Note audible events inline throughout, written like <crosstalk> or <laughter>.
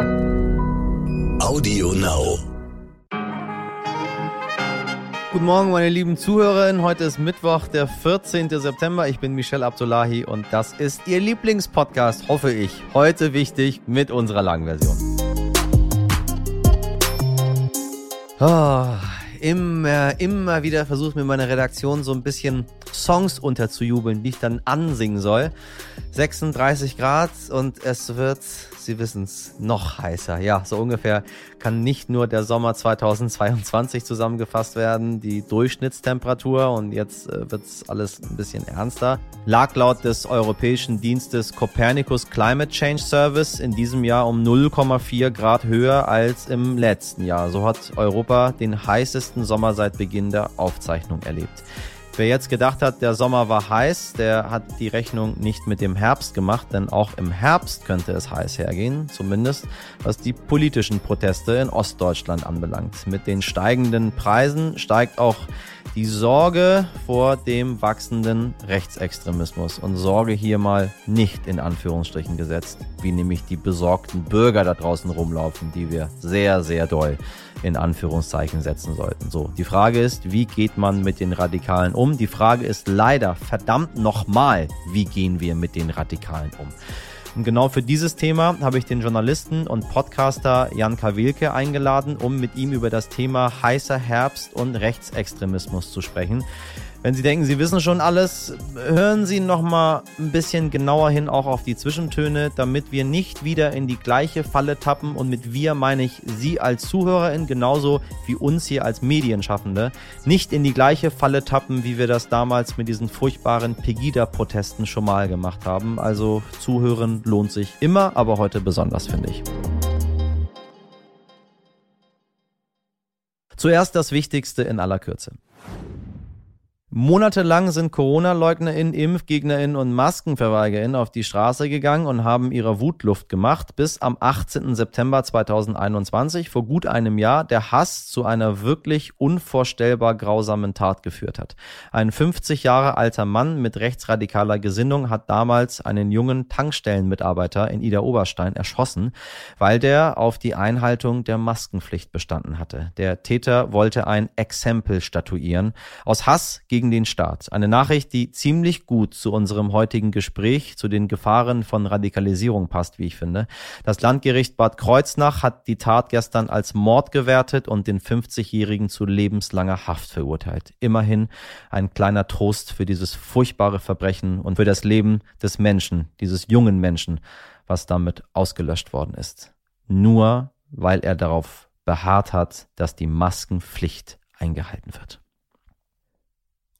Audio Now. Guten Morgen, meine lieben Zuhörerinnen. Heute ist Mittwoch, der 14. September. Ich bin Michelle Abdullahi und das ist Ihr Lieblingspodcast, hoffe ich. Heute wichtig mit unserer langen Version. Oh, immer, immer wieder versucht mir meine Redaktion so ein bisschen Songs unterzujubeln, die ich dann ansingen soll. 36 Grad und es wird Sie wissen es, noch heißer. Ja, so ungefähr kann nicht nur der Sommer 2022 zusammengefasst werden, die Durchschnittstemperatur und jetzt äh, wird es alles ein bisschen ernster. Lag laut des europäischen Dienstes Copernicus Climate Change Service in diesem Jahr um 0,4 Grad höher als im letzten Jahr. So hat Europa den heißesten Sommer seit Beginn der Aufzeichnung erlebt. Wer jetzt gedacht hat, der Sommer war heiß, der hat die Rechnung nicht mit dem Herbst gemacht, denn auch im Herbst könnte es heiß hergehen, zumindest was die politischen Proteste in Ostdeutschland anbelangt. Mit den steigenden Preisen steigt auch die Sorge vor dem wachsenden Rechtsextremismus und Sorge hier mal nicht in Anführungsstrichen gesetzt, wie nämlich die besorgten Bürger da draußen rumlaufen, die wir sehr, sehr doll in Anführungszeichen setzen sollten. So, die Frage ist, wie geht man mit den Radikalen um? Die Frage ist leider verdammt nochmal, wie gehen wir mit den Radikalen um? Und genau für dieses Thema habe ich den Journalisten und Podcaster Jan Kawilke eingeladen, um mit ihm über das Thema heißer Herbst und Rechtsextremismus zu sprechen. Wenn Sie denken, Sie wissen schon alles, hören Sie noch mal ein bisschen genauer hin auch auf die Zwischentöne, damit wir nicht wieder in die gleiche Falle tappen und mit wir meine ich Sie als Zuhörerin genauso wie uns hier als Medienschaffende nicht in die gleiche Falle tappen, wie wir das damals mit diesen furchtbaren Pegida-Protesten schon mal gemacht haben. Also zuhören lohnt sich immer, aber heute besonders finde ich. Zuerst das Wichtigste in aller Kürze. Monatelang sind Corona-LeugnerInnen, ImpfgegnerInnen und MaskenverweigerInnen auf die Straße gegangen und haben ihre Wut Luft gemacht, bis am 18. September 2021, vor gut einem Jahr, der Hass zu einer wirklich unvorstellbar grausamen Tat geführt hat. Ein 50 Jahre alter Mann mit rechtsradikaler Gesinnung hat damals einen jungen Tankstellenmitarbeiter in Ida Oberstein erschossen, weil der auf die Einhaltung der Maskenpflicht bestanden hatte. Der Täter wollte ein Exempel statuieren. Aus Hass gegen gegen den Staat. Eine Nachricht, die ziemlich gut zu unserem heutigen Gespräch, zu den Gefahren von Radikalisierung passt, wie ich finde. Das Landgericht Bad Kreuznach hat die Tat gestern als Mord gewertet und den 50-Jährigen zu lebenslanger Haft verurteilt. Immerhin ein kleiner Trost für dieses furchtbare Verbrechen und für das Leben des Menschen, dieses jungen Menschen, was damit ausgelöscht worden ist. Nur weil er darauf beharrt hat, dass die Maskenpflicht eingehalten wird.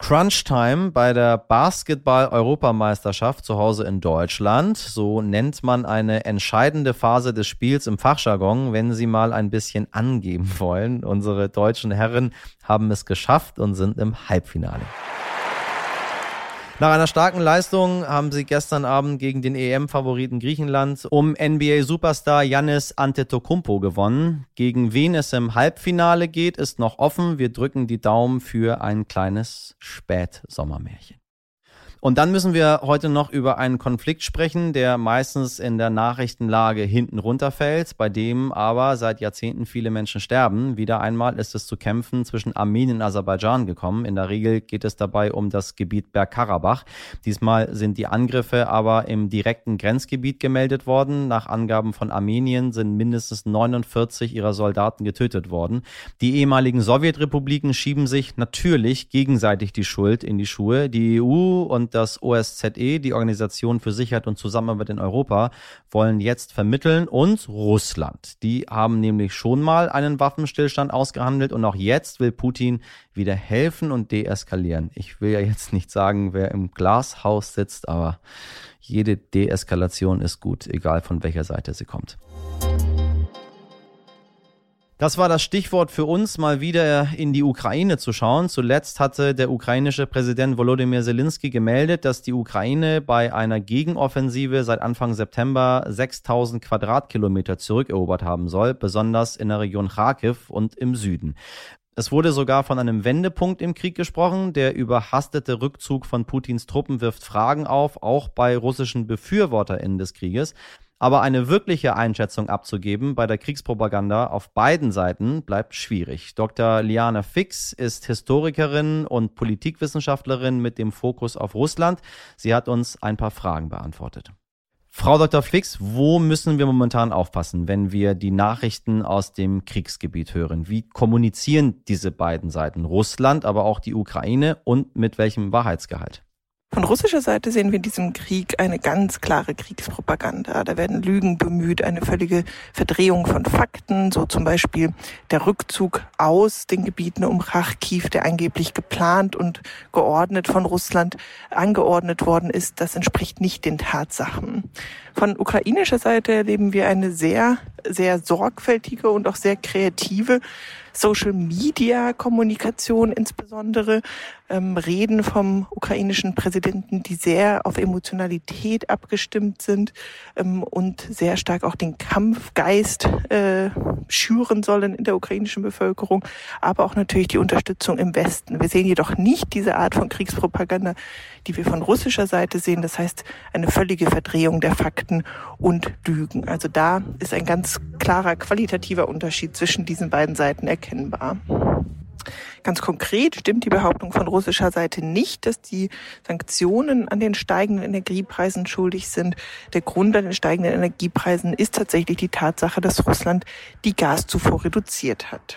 Crunch-Time bei der Basketball-Europameisterschaft zu Hause in Deutschland. So nennt man eine entscheidende Phase des Spiels im Fachjargon, wenn Sie mal ein bisschen angeben wollen. Unsere deutschen Herren haben es geschafft und sind im Halbfinale. Nach einer starken Leistung haben sie gestern Abend gegen den EM-Favoriten Griechenland um NBA-Superstar Yannis Antetokounmpo gewonnen. Gegen wen es im Halbfinale geht, ist noch offen. Wir drücken die Daumen für ein kleines Spätsommermärchen. Und dann müssen wir heute noch über einen Konflikt sprechen, der meistens in der Nachrichtenlage hinten runterfällt, bei dem aber seit Jahrzehnten viele Menschen sterben. Wieder einmal ist es zu Kämpfen zwischen Armenien und Aserbaidschan gekommen. In der Regel geht es dabei um das Gebiet Bergkarabach. Diesmal sind die Angriffe aber im direkten Grenzgebiet gemeldet worden. Nach Angaben von Armenien sind mindestens 49 ihrer Soldaten getötet worden. Die ehemaligen Sowjetrepubliken schieben sich natürlich gegenseitig die Schuld in die Schuhe. Die EU und das OSZE, die Organisation für Sicherheit und Zusammenarbeit in Europa, wollen jetzt vermitteln und Russland. Die haben nämlich schon mal einen Waffenstillstand ausgehandelt und auch jetzt will Putin wieder helfen und deeskalieren. Ich will ja jetzt nicht sagen, wer im Glashaus sitzt, aber jede Deeskalation ist gut, egal von welcher Seite sie kommt. Das war das Stichwort für uns, mal wieder in die Ukraine zu schauen. Zuletzt hatte der ukrainische Präsident Volodymyr Zelensky gemeldet, dass die Ukraine bei einer Gegenoffensive seit Anfang September 6000 Quadratkilometer zurückerobert haben soll, besonders in der Region Kharkiv und im Süden. Es wurde sogar von einem Wendepunkt im Krieg gesprochen. Der überhastete Rückzug von Putins Truppen wirft Fragen auf, auch bei russischen BefürworterInnen des Krieges. Aber eine wirkliche Einschätzung abzugeben bei der Kriegspropaganda auf beiden Seiten bleibt schwierig. Dr. Liana Fix ist Historikerin und Politikwissenschaftlerin mit dem Fokus auf Russland. Sie hat uns ein paar Fragen beantwortet. Frau Dr. Fix, wo müssen wir momentan aufpassen, wenn wir die Nachrichten aus dem Kriegsgebiet hören? Wie kommunizieren diese beiden Seiten, Russland, aber auch die Ukraine und mit welchem Wahrheitsgehalt? Von russischer Seite sehen wir in diesem Krieg eine ganz klare Kriegspropaganda. Da werden Lügen bemüht, eine völlige Verdrehung von Fakten, so zum Beispiel der Rückzug aus den Gebieten um Kharkiv, der angeblich geplant und geordnet von Russland angeordnet worden ist. Das entspricht nicht den Tatsachen. Von ukrainischer Seite erleben wir eine sehr, sehr sorgfältige und auch sehr kreative Social Media Kommunikation insbesondere, ähm, Reden vom ukrainischen Präsidenten, die sehr auf Emotionalität abgestimmt sind ähm, und sehr stark auch den Kampfgeist äh, schüren sollen in der ukrainischen Bevölkerung, aber auch natürlich die Unterstützung im Westen. Wir sehen jedoch nicht diese Art von Kriegspropaganda, die wir von russischer Seite sehen. Das heißt, eine völlige Verdrehung der Fakten und Lügen. Also da ist ein ganz klarer qualitativer Unterschied zwischen diesen beiden Seiten erkennbar. Ganz konkret stimmt die Behauptung von russischer Seite nicht, dass die Sanktionen an den steigenden Energiepreisen schuldig sind. Der Grund an den steigenden Energiepreisen ist tatsächlich die Tatsache, dass Russland die Gaszufuhr reduziert hat.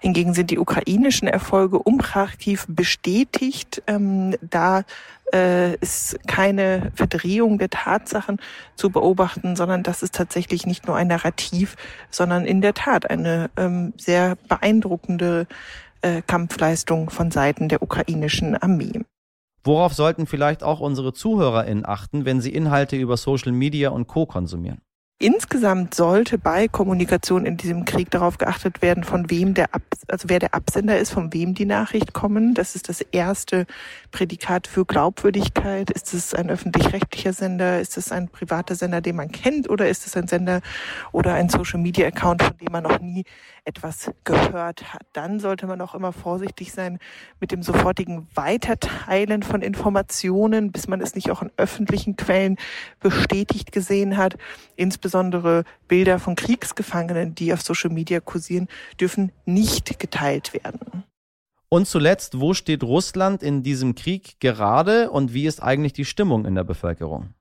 Hingegen sind die ukrainischen Erfolge um Kharkiv bestätigt. Ähm, da äh, ist keine Verdrehung der Tatsachen zu beobachten, sondern das ist tatsächlich nicht nur ein Narrativ, sondern in der Tat eine ähm, sehr beeindruckende äh, Kampfleistung von Seiten der ukrainischen Armee. Worauf sollten vielleicht auch unsere ZuhörerInnen achten, wenn sie Inhalte über Social Media und Co. konsumieren? Insgesamt sollte bei Kommunikation in diesem Krieg darauf geachtet werden, von wem der Ab also wer der Absender ist, von wem die Nachricht kommen. Das ist das erste Prädikat für Glaubwürdigkeit. Ist es ein öffentlich-rechtlicher Sender? Ist es ein privater Sender, den man kennt? Oder ist es ein Sender oder ein Social-Media-Account, von dem man noch nie etwas gehört hat? Dann sollte man auch immer vorsichtig sein mit dem sofortigen Weiterteilen von Informationen, bis man es nicht auch in öffentlichen Quellen bestätigt gesehen hat. Insbesondere insbesondere Bilder von Kriegsgefangenen, die auf Social Media kursieren, dürfen nicht geteilt werden. Und zuletzt, wo steht Russland in diesem Krieg gerade und wie ist eigentlich die Stimmung in der Bevölkerung?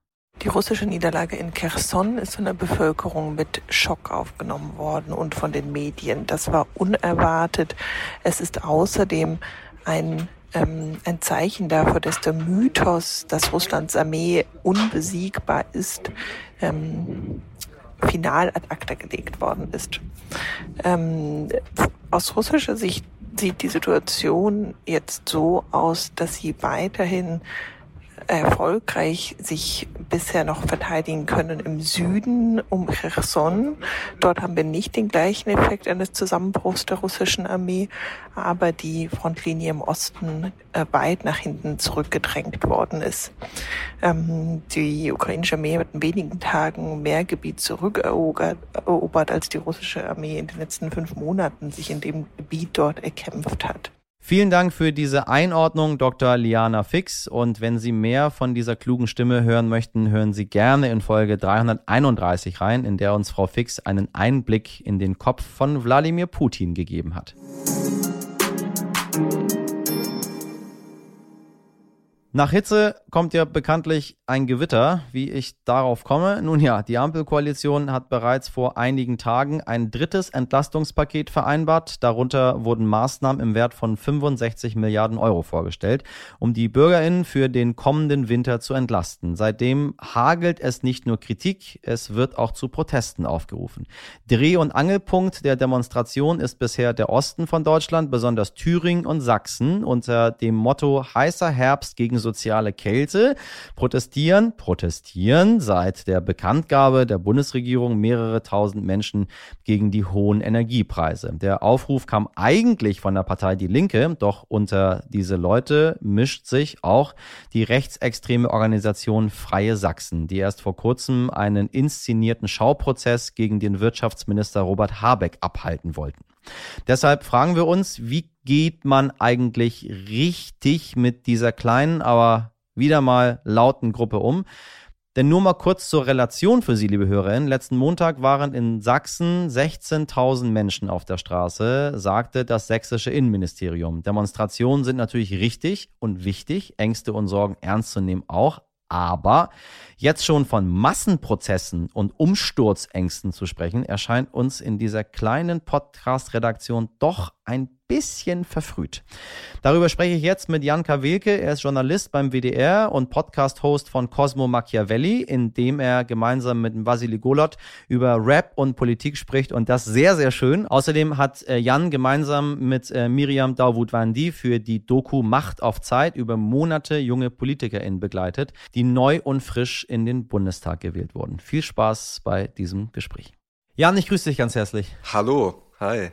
Die russische Niederlage in Kherson ist von der Bevölkerung mit Schock aufgenommen worden und von den Medien. Das war unerwartet. Es ist außerdem ein ähm, ein Zeichen dafür, dass der Mythos, dass Russlands Armee unbesiegbar ist, ähm, final ad acta gelegt worden ist. Ähm, aus russischer Sicht sieht die Situation jetzt so aus, dass sie weiterhin erfolgreich sich bisher noch verteidigen können im Süden um Cherson. Dort haben wir nicht den gleichen Effekt eines Zusammenbruchs der russischen Armee, aber die Frontlinie im Osten äh, weit nach hinten zurückgedrängt worden ist. Ähm, die ukrainische Armee hat in wenigen Tagen mehr Gebiet zurückerobert, als die russische Armee in den letzten fünf Monaten sich in dem Gebiet dort erkämpft hat. Vielen Dank für diese Einordnung, Dr. Liana Fix. Und wenn Sie mehr von dieser klugen Stimme hören möchten, hören Sie gerne in Folge 331 rein, in der uns Frau Fix einen Einblick in den Kopf von Wladimir Putin gegeben hat. Nach Hitze kommt ja bekanntlich ein Gewitter. Wie ich darauf komme? Nun ja, die Ampelkoalition hat bereits vor einigen Tagen ein drittes Entlastungspaket vereinbart. Darunter wurden Maßnahmen im Wert von 65 Milliarden Euro vorgestellt, um die BürgerInnen für den kommenden Winter zu entlasten. Seitdem hagelt es nicht nur Kritik, es wird auch zu Protesten aufgerufen. Dreh- und Angelpunkt der Demonstration ist bisher der Osten von Deutschland, besonders Thüringen und Sachsen, unter dem Motto heißer Herbst gegen soziale Kälte protestieren, protestieren seit der Bekanntgabe der Bundesregierung mehrere tausend Menschen gegen die hohen Energiepreise. Der Aufruf kam eigentlich von der Partei Die Linke, doch unter diese Leute mischt sich auch die rechtsextreme Organisation Freie Sachsen, die erst vor kurzem einen inszenierten Schauprozess gegen den Wirtschaftsminister Robert Habeck abhalten wollten. Deshalb fragen wir uns, wie geht man eigentlich richtig mit dieser kleinen, aber wieder mal lauten Gruppe um? Denn nur mal kurz zur Relation für Sie, liebe Hörerinnen. Letzten Montag waren in Sachsen 16.000 Menschen auf der Straße, sagte das sächsische Innenministerium. Demonstrationen sind natürlich richtig und wichtig, Ängste und Sorgen ernst zu nehmen auch. Aber jetzt schon von Massenprozessen und Umsturzängsten zu sprechen, erscheint uns in dieser kleinen Podcast-Redaktion doch ein bisschen verfrüht. Darüber spreche ich jetzt mit Jan Kawelke. Er ist Journalist beim WDR und Podcast-Host von Cosmo Machiavelli, in dem er gemeinsam mit Vasily Golot über Rap und Politik spricht und das sehr, sehr schön. Außerdem hat äh, Jan gemeinsam mit äh, Miriam Dawood-Wandi für die Doku Macht auf Zeit über Monate junge PolitikerInnen begleitet, die neu und frisch in den Bundestag gewählt wurden. Viel Spaß bei diesem Gespräch. Jan, ich grüße dich ganz herzlich. Hallo, hi.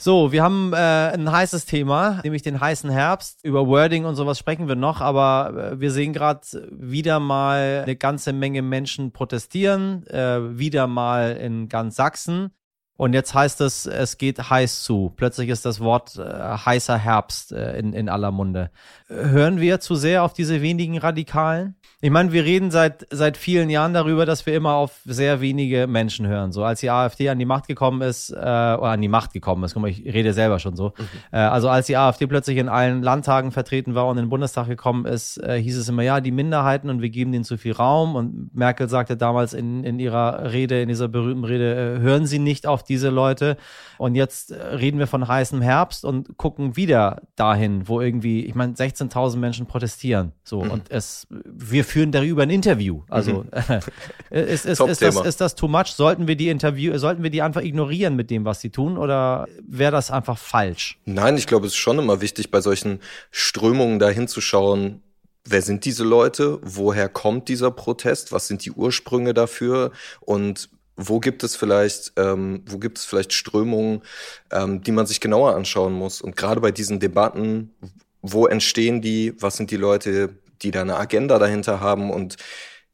So, wir haben äh, ein heißes Thema, nämlich den heißen Herbst. Über Wording und sowas sprechen wir noch, aber äh, wir sehen gerade wieder mal eine ganze Menge Menschen protestieren, äh, wieder mal in ganz Sachsen. Und jetzt heißt es, es geht heiß zu. Plötzlich ist das Wort äh, heißer Herbst äh, in, in aller Munde. Hören wir zu sehr auf diese wenigen Radikalen? Ich meine, wir reden seit, seit vielen Jahren darüber, dass wir immer auf sehr wenige Menschen hören. So als die AfD an die Macht gekommen ist, äh, oder an die Macht gekommen ist, guck mal, ich rede selber schon so. Mhm. Äh, also als die AfD plötzlich in allen Landtagen vertreten war und in den Bundestag gekommen ist, äh, hieß es immer, ja, die Minderheiten und wir geben denen zu viel Raum. Und Merkel sagte damals in, in ihrer Rede, in dieser berühmten Rede, äh, hören Sie nicht auf diese Leute. Und jetzt äh, reden wir von heißem Herbst und gucken wieder dahin, wo irgendwie, ich meine, 16.000 Menschen protestieren. So, mhm. und es, wir führen darüber ein Interview. Also mhm. <laughs> ist, ist, ist, das, ist das too much? Sollten wir die Interview, sollten wir die einfach ignorieren mit dem, was sie tun, oder wäre das einfach falsch? Nein, ich glaube, es ist schon immer wichtig, bei solchen Strömungen da hinzuschauen, wer sind diese Leute, woher kommt dieser Protest, was sind die Ursprünge dafür und wo gibt es vielleicht, ähm, wo gibt es vielleicht Strömungen, ähm, die man sich genauer anschauen muss. Und gerade bei diesen Debatten, wo entstehen die, was sind die Leute, die da eine Agenda dahinter haben und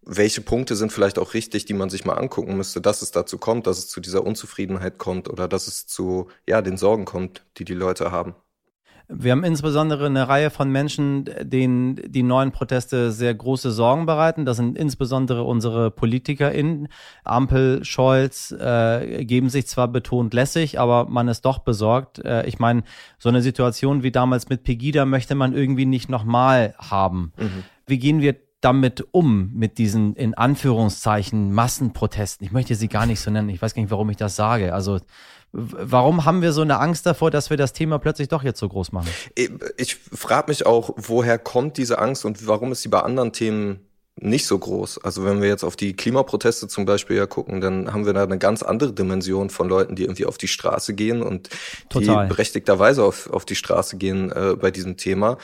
welche Punkte sind vielleicht auch richtig, die man sich mal angucken müsste, dass es dazu kommt, dass es zu dieser Unzufriedenheit kommt oder dass es zu ja den Sorgen kommt, die die Leute haben. Wir haben insbesondere eine Reihe von Menschen, denen die neuen Proteste sehr große Sorgen bereiten. Das sind insbesondere unsere PolitikerInnen. Ampel, Scholz äh, geben sich zwar betont lässig, aber man ist doch besorgt. Äh, ich meine, so eine Situation wie damals mit Pegida möchte man irgendwie nicht nochmal haben. Mhm. Wie gehen wir damit um, mit diesen in Anführungszeichen Massenprotesten? Ich möchte sie gar nicht so nennen. Ich weiß gar nicht, warum ich das sage. Also Warum haben wir so eine Angst davor, dass wir das Thema plötzlich doch jetzt so groß machen? Ich, ich frage mich auch, woher kommt diese Angst und warum ist sie bei anderen Themen nicht so groß. Also wenn wir jetzt auf die Klimaproteste zum Beispiel ja gucken, dann haben wir da eine ganz andere Dimension von Leuten, die irgendwie auf die Straße gehen und Total. die berechtigterweise auf, auf die Straße gehen äh, bei diesem Thema.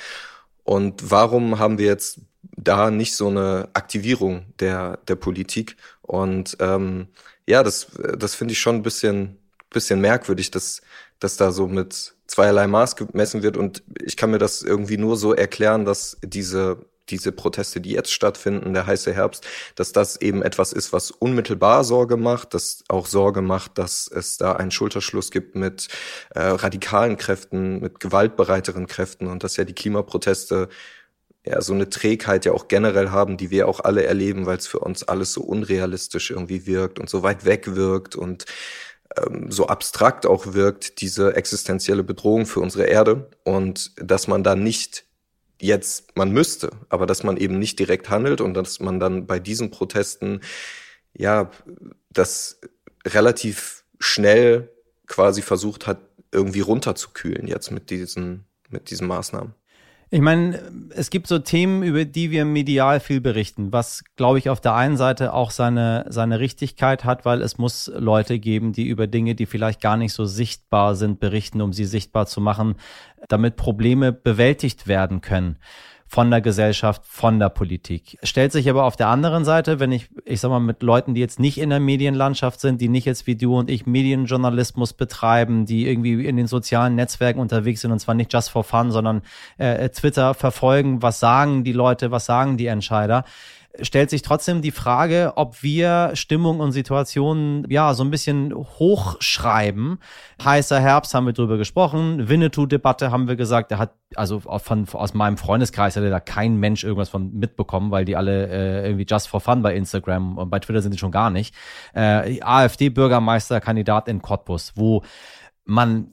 Und warum haben wir jetzt da nicht so eine Aktivierung der, der Politik? Und ähm, ja, das, das finde ich schon ein bisschen, bisschen merkwürdig, dass, dass da so mit zweierlei Maß gemessen wird. Und ich kann mir das irgendwie nur so erklären, dass diese diese Proteste, die jetzt stattfinden, der heiße Herbst, dass das eben etwas ist, was unmittelbar Sorge macht, das auch Sorge macht, dass es da einen Schulterschluss gibt mit äh, radikalen Kräften, mit gewaltbereiteren Kräften und dass ja die Klimaproteste ja so eine Trägheit ja auch generell haben, die wir auch alle erleben, weil es für uns alles so unrealistisch irgendwie wirkt und so weit weg wirkt und ähm, so abstrakt auch wirkt, diese existenzielle Bedrohung für unsere Erde und dass man da nicht jetzt, man müsste, aber dass man eben nicht direkt handelt und dass man dann bei diesen Protesten, ja, das relativ schnell quasi versucht hat, irgendwie runterzukühlen jetzt mit diesen, mit diesen Maßnahmen. Ich meine, es gibt so Themen, über die wir medial viel berichten, was, glaube ich, auf der einen Seite auch seine, seine Richtigkeit hat, weil es muss Leute geben, die über Dinge, die vielleicht gar nicht so sichtbar sind, berichten, um sie sichtbar zu machen, damit Probleme bewältigt werden können von der Gesellschaft, von der Politik. Stellt sich aber auf der anderen Seite, wenn ich, ich sag mal, mit Leuten, die jetzt nicht in der Medienlandschaft sind, die nicht jetzt wie du und ich Medienjournalismus betreiben, die irgendwie in den sozialen Netzwerken unterwegs sind und zwar nicht just for fun, sondern äh, Twitter verfolgen, was sagen die Leute, was sagen die Entscheider stellt sich trotzdem die Frage, ob wir Stimmung und Situationen ja so ein bisschen hochschreiben. Heißer Herbst haben wir drüber gesprochen. Winnetou-Debatte haben wir gesagt, der hat also von, aus meinem Freundeskreis hatte da kein Mensch irgendwas von mitbekommen, weil die alle äh, irgendwie just for fun bei Instagram und bei Twitter sind die schon gar nicht. Äh, AfD-Bürgermeisterkandidat in Cottbus, wo man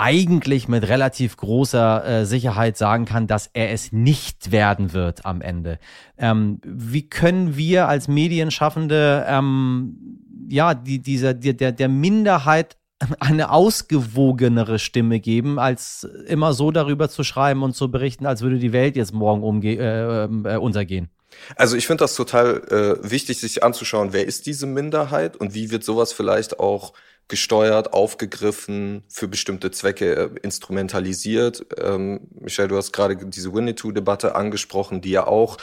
eigentlich mit relativ großer äh, Sicherheit sagen kann, dass er es nicht werden wird am Ende. Ähm, wie können wir als Medienschaffende ähm, ja die, dieser die, der der Minderheit eine ausgewogenere Stimme geben, als immer so darüber zu schreiben und zu berichten, als würde die Welt jetzt morgen umge äh, äh, untergehen? Also ich finde das total äh, wichtig, sich anzuschauen, wer ist diese Minderheit und wie wird sowas vielleicht auch gesteuert, aufgegriffen, für bestimmte Zwecke äh, instrumentalisiert. Ähm, Michelle, du hast gerade diese Winnetou-Debatte angesprochen, die ja auch,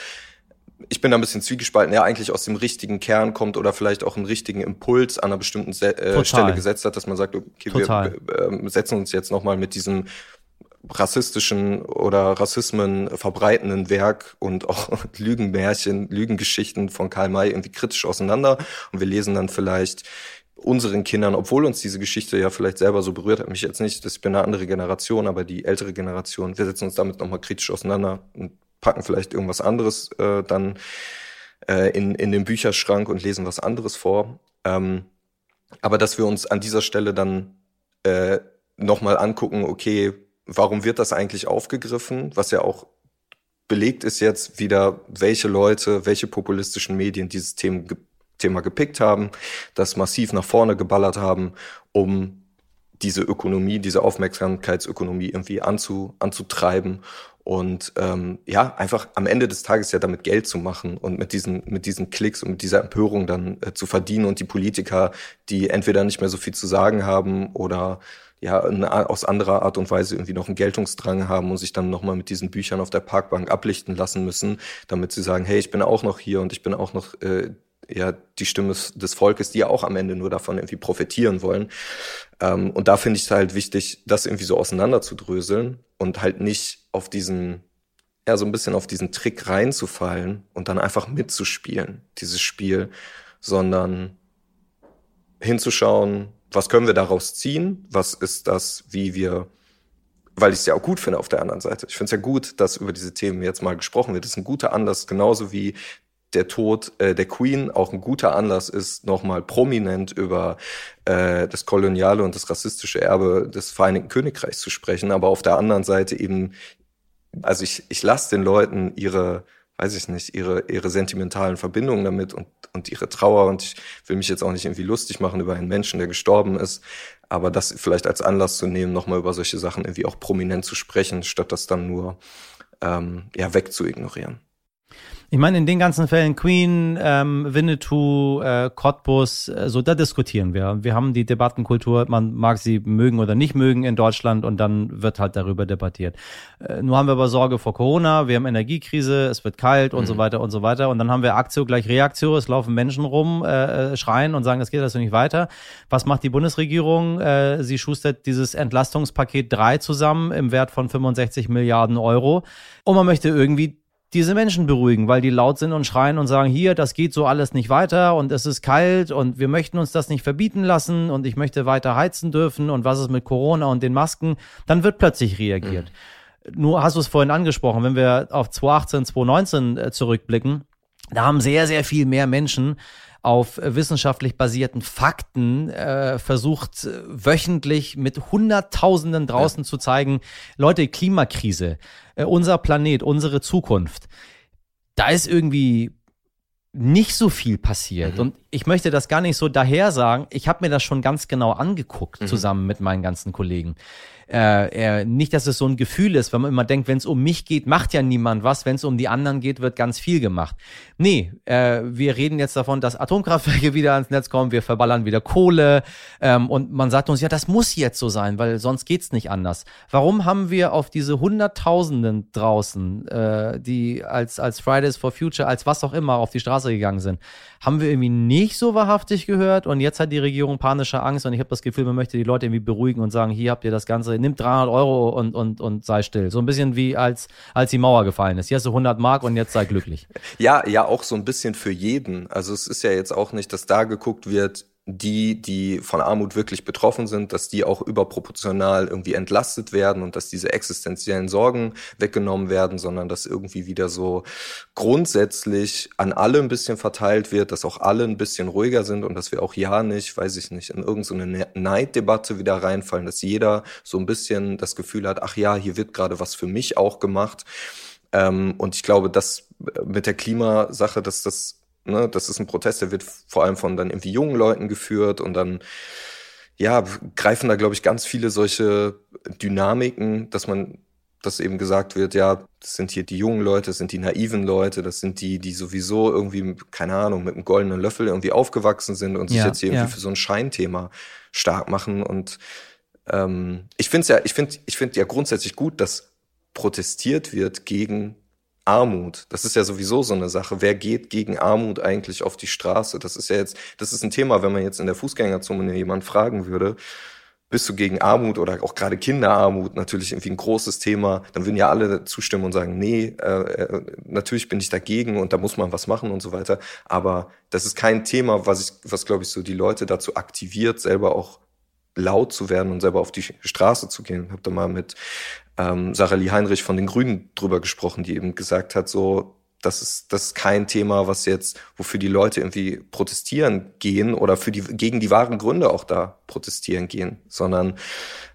ich bin da ein bisschen zwiegespalten, ja eigentlich aus dem richtigen Kern kommt oder vielleicht auch einen richtigen Impuls an einer bestimmten Se äh, Stelle gesetzt hat, dass man sagt, okay, Total. wir äh, setzen uns jetzt nochmal mit diesem rassistischen oder Rassismen verbreitenden Werk und auch <laughs> Lügenmärchen, Lügengeschichten von Karl May irgendwie kritisch auseinander und wir lesen dann vielleicht unseren Kindern, obwohl uns diese Geschichte ja vielleicht selber so berührt hat, mich jetzt nicht, das bin eine andere Generation, aber die ältere Generation, wir setzen uns damit nochmal kritisch auseinander und packen vielleicht irgendwas anderes äh, dann äh, in, in den Bücherschrank und lesen was anderes vor. Ähm, aber dass wir uns an dieser Stelle dann äh, nochmal angucken, okay, warum wird das eigentlich aufgegriffen, was ja auch belegt ist jetzt wieder, welche Leute, welche populistischen Medien dieses Thema Thema gepickt haben, das massiv nach vorne geballert haben, um diese Ökonomie, diese Aufmerksamkeitsökonomie irgendwie anzu, anzutreiben und ähm, ja, einfach am Ende des Tages ja damit Geld zu machen und mit diesen, mit diesen Klicks und mit dieser Empörung dann äh, zu verdienen und die Politiker, die entweder nicht mehr so viel zu sagen haben oder ja eine, aus anderer Art und Weise irgendwie noch einen Geltungsdrang haben und sich dann nochmal mit diesen Büchern auf der Parkbank ablichten lassen müssen, damit sie sagen, hey, ich bin auch noch hier und ich bin auch noch äh, ja die Stimme des Volkes, die ja auch am Ende nur davon irgendwie profitieren wollen. Ähm, und da finde ich es halt wichtig, das irgendwie so auseinanderzudröseln und halt nicht auf diesen, ja, so ein bisschen auf diesen Trick reinzufallen und dann einfach mitzuspielen, dieses Spiel, sondern hinzuschauen, was können wir daraus ziehen, was ist das, wie wir weil ich es ja auch gut finde auf der anderen Seite. Ich finde es ja gut, dass über diese Themen jetzt mal gesprochen wird. Das ist ein guter Anlass, genauso wie der Tod äh, der Queen auch ein guter Anlass ist, nochmal prominent über äh, das koloniale und das rassistische Erbe des Vereinigten Königreichs zu sprechen. Aber auf der anderen Seite eben, also ich, ich lasse den Leuten ihre, weiß ich nicht, ihre, ihre sentimentalen Verbindungen damit und, und ihre Trauer. Und ich will mich jetzt auch nicht irgendwie lustig machen über einen Menschen, der gestorben ist. Aber das vielleicht als Anlass zu nehmen, nochmal über solche Sachen irgendwie auch prominent zu sprechen, statt das dann nur ähm, ja, wegzuignorieren. Ich meine, in den ganzen Fällen Queen, ähm, Winnetou, äh, Cottbus, äh, so da diskutieren wir. Wir haben die Debattenkultur, man mag sie mögen oder nicht mögen in Deutschland und dann wird halt darüber debattiert. Äh, nur haben wir aber Sorge vor Corona, wir haben Energiekrise, es wird kalt und mhm. so weiter und so weiter. Und dann haben wir Aktio gleich Reaktio, es laufen Menschen rum, äh, äh schreien und sagen, das geht also nicht weiter. Was macht die Bundesregierung? Äh, sie schustert dieses Entlastungspaket 3 zusammen im Wert von 65 Milliarden Euro. Und man möchte irgendwie diese Menschen beruhigen, weil die laut sind und schreien und sagen, hier, das geht so alles nicht weiter und es ist kalt und wir möchten uns das nicht verbieten lassen und ich möchte weiter heizen dürfen und was ist mit Corona und den Masken, dann wird plötzlich reagiert. Mhm. Nur hast du es vorhin angesprochen, wenn wir auf 2018, 2019 äh, zurückblicken, da haben sehr, sehr viel mehr Menschen auf wissenschaftlich basierten Fakten äh, versucht, wöchentlich mit Hunderttausenden draußen ja. zu zeigen, Leute, Klimakrise, äh, unser Planet, unsere Zukunft, da ist irgendwie nicht so viel passiert. Mhm. Und ich möchte das gar nicht so daher sagen. Ich habe mir das schon ganz genau angeguckt, mhm. zusammen mit meinen ganzen Kollegen äh, äh, nicht, dass es so ein Gefühl ist, wenn man immer denkt, wenn es um mich geht, macht ja niemand was, wenn es um die anderen geht, wird ganz viel gemacht. Nee, äh, wir reden jetzt davon, dass Atomkraftwerke <laughs> wieder ans Netz kommen, wir verballern wieder Kohle ähm, und man sagt uns, ja, das muss jetzt so sein, weil sonst geht's nicht anders. Warum haben wir auf diese Hunderttausenden draußen, äh, die als, als Fridays for Future, als was auch immer auf die Straße gegangen sind, haben wir irgendwie nicht so wahrhaftig gehört und jetzt hat die Regierung panische Angst und ich habe das Gefühl, man möchte die Leute irgendwie beruhigen und sagen, hier habt ihr das Ganze, nimmt 300 Euro und, und, und sei still. So ein bisschen wie als, als die Mauer gefallen ist. Hier hast du 100 Mark und jetzt sei glücklich. <laughs> Ja, ja, auch so ein bisschen für jeden. Also es ist ja jetzt auch nicht, dass da geguckt wird, die, die von Armut wirklich betroffen sind, dass die auch überproportional irgendwie entlastet werden und dass diese existenziellen Sorgen weggenommen werden, sondern dass irgendwie wieder so grundsätzlich an alle ein bisschen verteilt wird, dass auch alle ein bisschen ruhiger sind und dass wir auch ja nicht, weiß ich nicht, in irgendeine Neiddebatte wieder reinfallen, dass jeder so ein bisschen das Gefühl hat, ach ja, hier wird gerade was für mich auch gemacht. Ähm, und ich glaube, dass mit der Klimasache, dass das Ne? Das ist ein Protest, der wird vor allem von dann irgendwie jungen Leuten geführt und dann ja, greifen da, glaube ich, ganz viele solche Dynamiken, dass man, dass eben gesagt wird, ja, das sind hier die jungen Leute, das sind die naiven Leute, das sind die, die sowieso irgendwie, keine Ahnung, mit einem goldenen Löffel irgendwie aufgewachsen sind und sich ja, jetzt hier irgendwie ja. für so ein Scheinthema stark machen. Und ähm, ich finde es ja, ich finde, ich finde ja grundsätzlich gut, dass protestiert wird gegen Armut. Das ist ja sowieso so eine Sache. Wer geht gegen Armut eigentlich auf die Straße? Das ist ja jetzt, das ist ein Thema, wenn man jetzt in der Fußgängerzone jemand fragen würde, bist du gegen Armut oder auch gerade Kinderarmut natürlich irgendwie ein großes Thema, dann würden ja alle zustimmen und sagen, nee, äh, äh, natürlich bin ich dagegen und da muss man was machen und so weiter. Aber das ist kein Thema, was ich, was glaube ich so die Leute dazu aktiviert, selber auch laut zu werden und selber auf die Straße zu gehen. Ich habe da mal mit ähm, Sarah Lee Heinrich von den Grünen drüber gesprochen, die eben gesagt hat, so, das ist, das ist kein Thema, was jetzt, wofür die Leute irgendwie protestieren gehen oder für die, gegen die wahren Gründe auch da protestieren gehen, sondern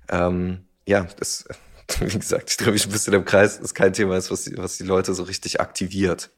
ähm, ja, das, <laughs> wie gesagt, ich drehe mich ein bisschen im Kreis, ist kein Thema ist, was was die Leute so richtig aktiviert.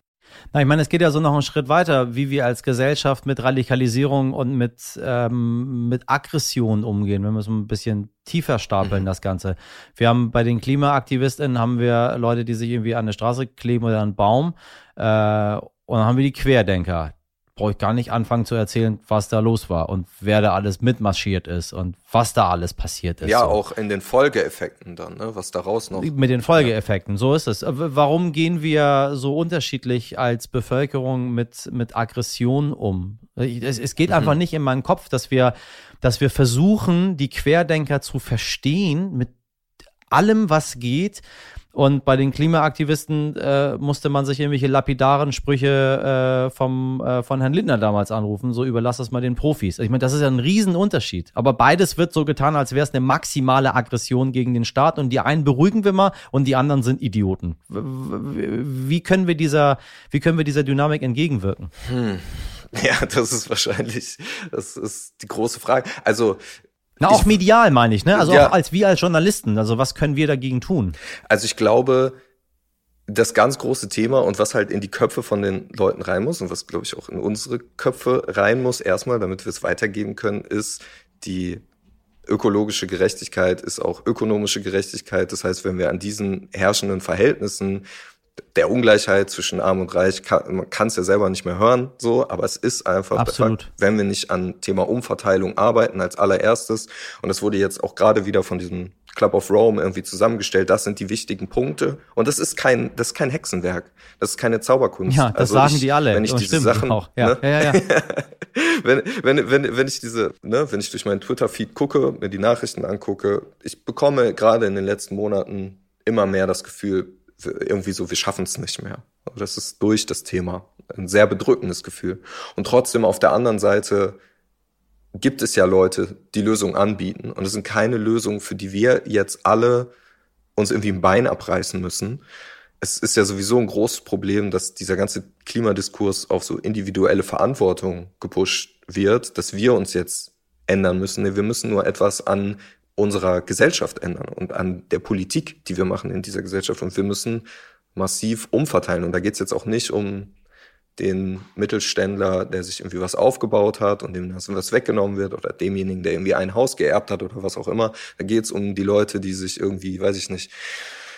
Na, ich meine, es geht ja so noch einen Schritt weiter, wie wir als Gesellschaft mit Radikalisierung und mit, ähm, mit Aggression umgehen, wenn wir so ein bisschen tiefer stapeln, mhm. das Ganze. Wir haben bei den KlimaaktivistInnen haben wir Leute, die sich irgendwie an eine Straße kleben oder an einen Baum. Äh, und dann haben wir die Querdenker, brauche ich gar nicht anfangen zu erzählen, was da los war und wer da alles mitmarschiert ist und was da alles passiert ist. Ja, so. auch in den Folgeeffekten dann, ne? was daraus noch. Mit den Folgeeffekten, ja. so ist es. Warum gehen wir so unterschiedlich als Bevölkerung mit, mit Aggression um? Es, es geht mhm. einfach nicht in meinen Kopf, dass wir, dass wir versuchen, die Querdenker zu verstehen mit allem, was geht und bei den Klimaaktivisten äh, musste man sich irgendwelche lapidaren Sprüche äh, vom, äh, von Herrn Lindner damals anrufen, so überlass das mal den Profis. Ich meine, das ist ja ein Riesenunterschied. Aber beides wird so getan, als wäre es eine maximale Aggression gegen den Staat und die einen beruhigen wir mal und die anderen sind Idioten. Wie können wir dieser, wie können wir dieser Dynamik entgegenwirken? Hm. <laughs> Ja, das ist wahrscheinlich, das ist die große Frage. Also na, auch ich, medial meine ich, ne? Also ja, auch als wir als Journalisten. Also was können wir dagegen tun? Also ich glaube, das ganz große Thema und was halt in die Köpfe von den Leuten rein muss und was, glaube ich, auch in unsere Köpfe rein muss, erstmal, damit wir es weitergeben können, ist die ökologische Gerechtigkeit, ist auch ökonomische Gerechtigkeit. Das heißt, wenn wir an diesen herrschenden Verhältnissen der Ungleichheit zwischen Arm und Reich kann, man kann es ja selber nicht mehr hören, so, aber es ist einfach, Absolut. wenn wir nicht an Thema Umverteilung arbeiten als allererstes, und das wurde jetzt auch gerade wieder von diesem Club of Rome irgendwie zusammengestellt, das sind die wichtigen Punkte. Und das ist kein, das ist kein Hexenwerk. Das ist keine Zauberkunst. Ja, das also sagen ich, die alle. Wenn ich diese Sachen, auch. Ja, ne? ja, ja, ja. <laughs> wenn, wenn, wenn, wenn ich diese, ne, wenn ich durch meinen Twitter-Feed gucke, mir die Nachrichten angucke, ich bekomme gerade in den letzten Monaten immer mehr das Gefühl, irgendwie so, wir schaffen es nicht mehr. Das ist durch das Thema. Ein sehr bedrückendes Gefühl. Und trotzdem auf der anderen Seite gibt es ja Leute, die Lösungen anbieten. Und es sind keine Lösungen, für die wir jetzt alle uns irgendwie ein Bein abreißen müssen. Es ist ja sowieso ein großes Problem, dass dieser ganze Klimadiskurs auf so individuelle Verantwortung gepusht wird, dass wir uns jetzt ändern müssen. Wir müssen nur etwas an unserer Gesellschaft ändern und an der Politik, die wir machen in dieser Gesellschaft. Und wir müssen massiv umverteilen. Und da geht es jetzt auch nicht um den Mittelständler, der sich irgendwie was aufgebaut hat und dem das was weggenommen wird oder demjenigen, der irgendwie ein Haus geerbt hat oder was auch immer. Da geht es um die Leute, die sich irgendwie, weiß ich nicht,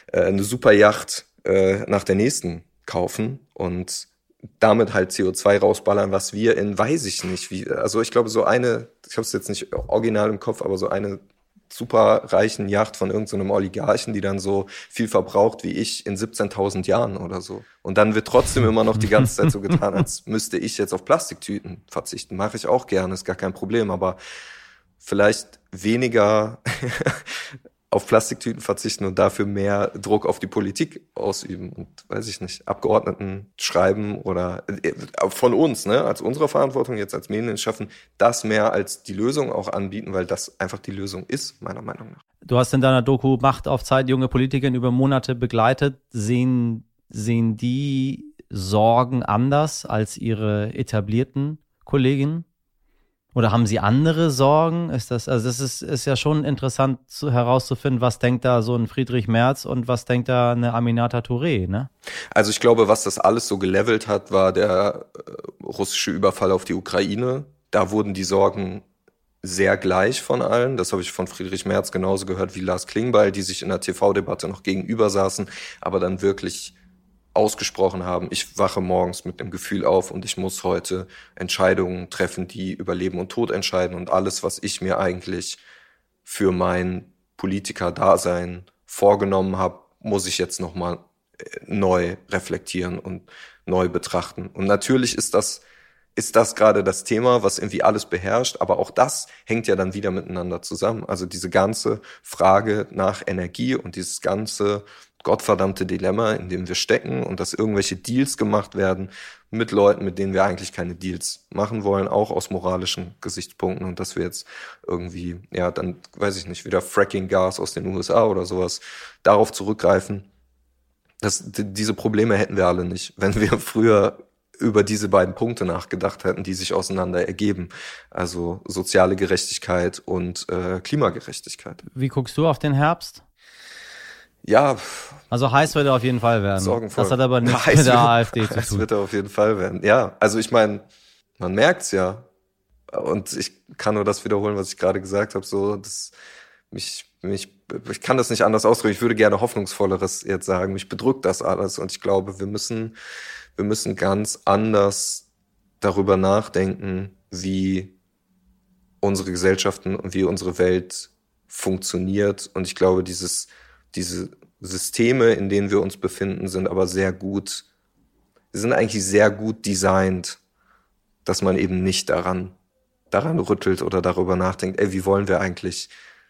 äh, eine super Yacht äh, nach der nächsten kaufen und damit halt CO2 rausballern, was wir in, weiß ich nicht, wie, also ich glaube so eine, ich habe es jetzt nicht original im Kopf, aber so eine super reichen Yacht von irgendeinem so Oligarchen, die dann so viel verbraucht wie ich in 17.000 Jahren oder so. Und dann wird trotzdem immer noch die ganze Zeit so getan, als <laughs> müsste ich jetzt auf Plastiktüten verzichten. Mache ich auch gerne, ist gar kein Problem, aber vielleicht weniger auf Plastiktüten verzichten und dafür mehr Druck auf die Politik ausüben und weiß ich nicht, Abgeordneten schreiben oder äh, von uns, ne, als unsere Verantwortung jetzt als Medien schaffen, das mehr als die Lösung auch anbieten, weil das einfach die Lösung ist, meiner Meinung nach. Du hast in deiner Doku Macht auf Zeit junge Politiker über Monate begleitet. Sehen, sehen die Sorgen anders als ihre etablierten Kolleginnen? Oder haben Sie andere Sorgen? Ist das, also das ist, ist ja schon interessant zu, herauszufinden, was denkt da so ein Friedrich Merz und was denkt da eine Aminata Touré, ne? Also ich glaube, was das alles so gelevelt hat, war der äh, russische Überfall auf die Ukraine. Da wurden die Sorgen sehr gleich von allen. Das habe ich von Friedrich Merz genauso gehört wie Lars Klingbeil, die sich in der TV-Debatte noch gegenüber saßen, aber dann wirklich ausgesprochen haben, ich wache morgens mit dem Gefühl auf und ich muss heute Entscheidungen treffen, die über Leben und Tod entscheiden und alles, was ich mir eigentlich für mein Politiker-Dasein vorgenommen habe, muss ich jetzt nochmal äh, neu reflektieren und neu betrachten. Und natürlich ist das, ist das gerade das Thema, was irgendwie alles beherrscht, aber auch das hängt ja dann wieder miteinander zusammen. Also diese ganze Frage nach Energie und dieses ganze gottverdammte Dilemma, in dem wir stecken und dass irgendwelche Deals gemacht werden mit Leuten, mit denen wir eigentlich keine Deals machen wollen, auch aus moralischen Gesichtspunkten und dass wir jetzt irgendwie, ja, dann weiß ich nicht, wieder Fracking-Gas aus den USA oder sowas darauf zurückgreifen. Das, diese Probleme hätten wir alle nicht, wenn wir <laughs> früher über diese beiden Punkte nachgedacht hätten, die sich auseinander ergeben. Also soziale Gerechtigkeit und äh, Klimagerechtigkeit. Wie guckst du auf den Herbst? Ja. Also heiß wird er auf jeden Fall werden. Sorgenvoll. Das hat aber nichts heiß mit der wird, AfD zu tun. Das wird er auf jeden Fall werden. Ja, also ich meine, man merkt's ja. Und ich kann nur das wiederholen, was ich gerade gesagt habe. So, das mich, mich, ich kann das nicht anders ausdrücken. Ich würde gerne hoffnungsvolleres jetzt sagen. Mich bedrückt das alles. Und ich glaube, wir müssen, wir müssen ganz anders darüber nachdenken, wie unsere Gesellschaften und wie unsere Welt funktioniert. Und ich glaube, dieses diese Systeme, in denen wir uns befinden, sind aber sehr gut, sind eigentlich sehr gut designt, dass man eben nicht daran, daran rüttelt oder darüber nachdenkt, ey, wie wollen wir eigentlich,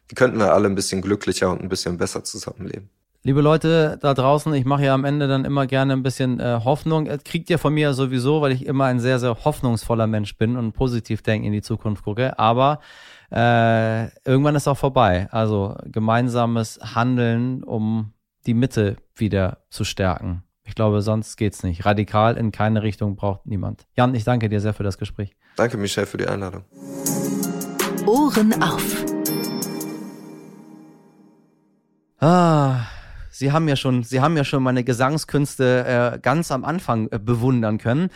wie könnten wir alle ein bisschen glücklicher und ein bisschen besser zusammenleben. Liebe Leute da draußen, ich mache ja am Ende dann immer gerne ein bisschen äh, Hoffnung. Das kriegt ihr von mir sowieso, weil ich immer ein sehr, sehr hoffnungsvoller Mensch bin und positiv denken in die Zukunft gucke. Aber äh, irgendwann ist auch vorbei. Also gemeinsames Handeln, um die Mitte wieder zu stärken. Ich glaube, sonst geht's nicht. Radikal in keine Richtung braucht niemand. Jan, ich danke dir sehr für das Gespräch. Danke, Michel, für die Einladung. Ohren auf. Ah, Sie haben ja schon, Sie haben ja schon meine Gesangskünste äh, ganz am Anfang äh, bewundern können.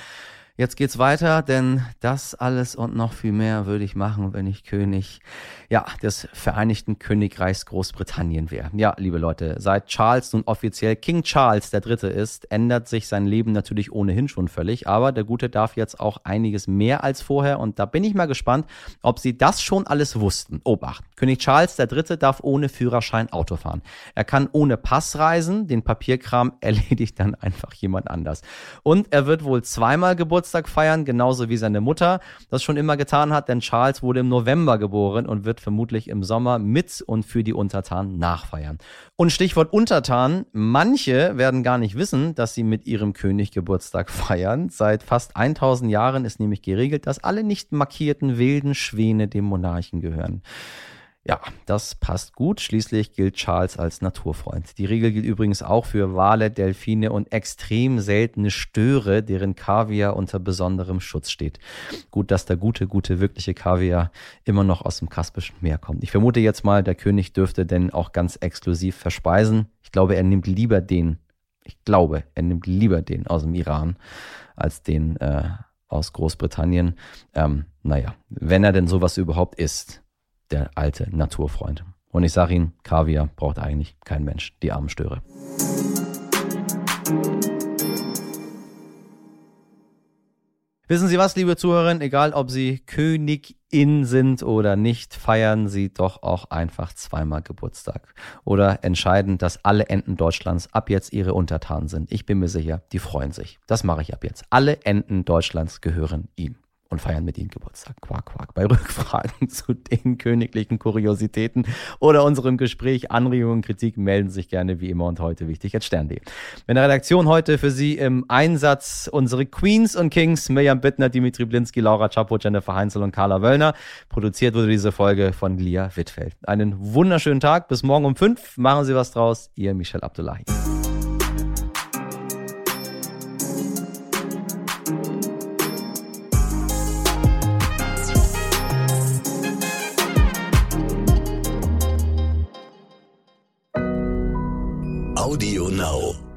Jetzt geht's weiter, denn das alles und noch viel mehr würde ich machen, wenn ich König ja, des Vereinigten Königreichs Großbritannien wäre. Ja, liebe Leute, seit Charles nun offiziell King Charles Dritte ist, ändert sich sein Leben natürlich ohnehin schon völlig, aber der Gute darf jetzt auch einiges mehr als vorher und da bin ich mal gespannt, ob Sie das schon alles wussten. Obacht, König Charles Dritte darf ohne Führerschein Auto fahren. Er kann ohne Pass reisen, den Papierkram <laughs> erledigt dann einfach jemand anders. Und er wird wohl zweimal Geburtstag feiern, genauso wie seine Mutter das schon immer getan hat, denn Charles wurde im November geboren und wird vermutlich im Sommer mit und für die Untertanen nachfeiern. Und Stichwort Untertanen, manche werden gar nicht wissen, dass sie mit ihrem König Geburtstag <laughs> feiern. Seit fast 1000 Jahren ist nämlich geregelt, dass alle nicht markierten wilden Schwäne dem Monarchen gehören. Ja, das passt gut. Schließlich gilt Charles als Naturfreund. Die Regel gilt übrigens auch für Wale, Delfine und extrem seltene Störe, deren Kaviar unter besonderem Schutz steht. Gut, dass der gute, gute, wirkliche Kaviar immer noch aus dem Kaspischen Meer kommt. Ich vermute jetzt mal, der König dürfte denn auch ganz exklusiv verspeisen. Ich glaube, er nimmt lieber den, ich glaube, er nimmt lieber den aus dem Iran als den äh, aus Großbritannien. Ähm, naja, wenn er denn sowas überhaupt isst der alte Naturfreund. Und ich sage Ihnen, Kaviar braucht eigentlich kein Mensch, die armen Störe. Wissen Sie was, liebe Zuhörerinnen, egal ob Sie Königin in sind oder nicht, feiern sie doch auch einfach zweimal Geburtstag. Oder entscheiden, dass alle Enten Deutschlands ab jetzt ihre Untertanen sind. Ich bin mir sicher, die freuen sich. Das mache ich ab jetzt. Alle Enten Deutschlands gehören ihm und feiern mit ihnen Geburtstag. Quark, quark. Bei Rückfragen <laughs> zu den königlichen Kuriositäten oder unserem Gespräch, Anregungen, Kritik melden sich gerne wie immer und heute wichtig at stern.de. In der Redaktion heute für Sie im Einsatz unsere Queens und Kings, Mirjam Bittner, Dimitri Blinski, Laura Chapo, Jennifer Heinzel und Carla Wöllner. Produziert wurde diese Folge von Lia Wittfeld. Einen wunderschönen Tag. Bis morgen um fünf. Machen Sie was draus. Ihr Michel Abdullahi. Audio Now.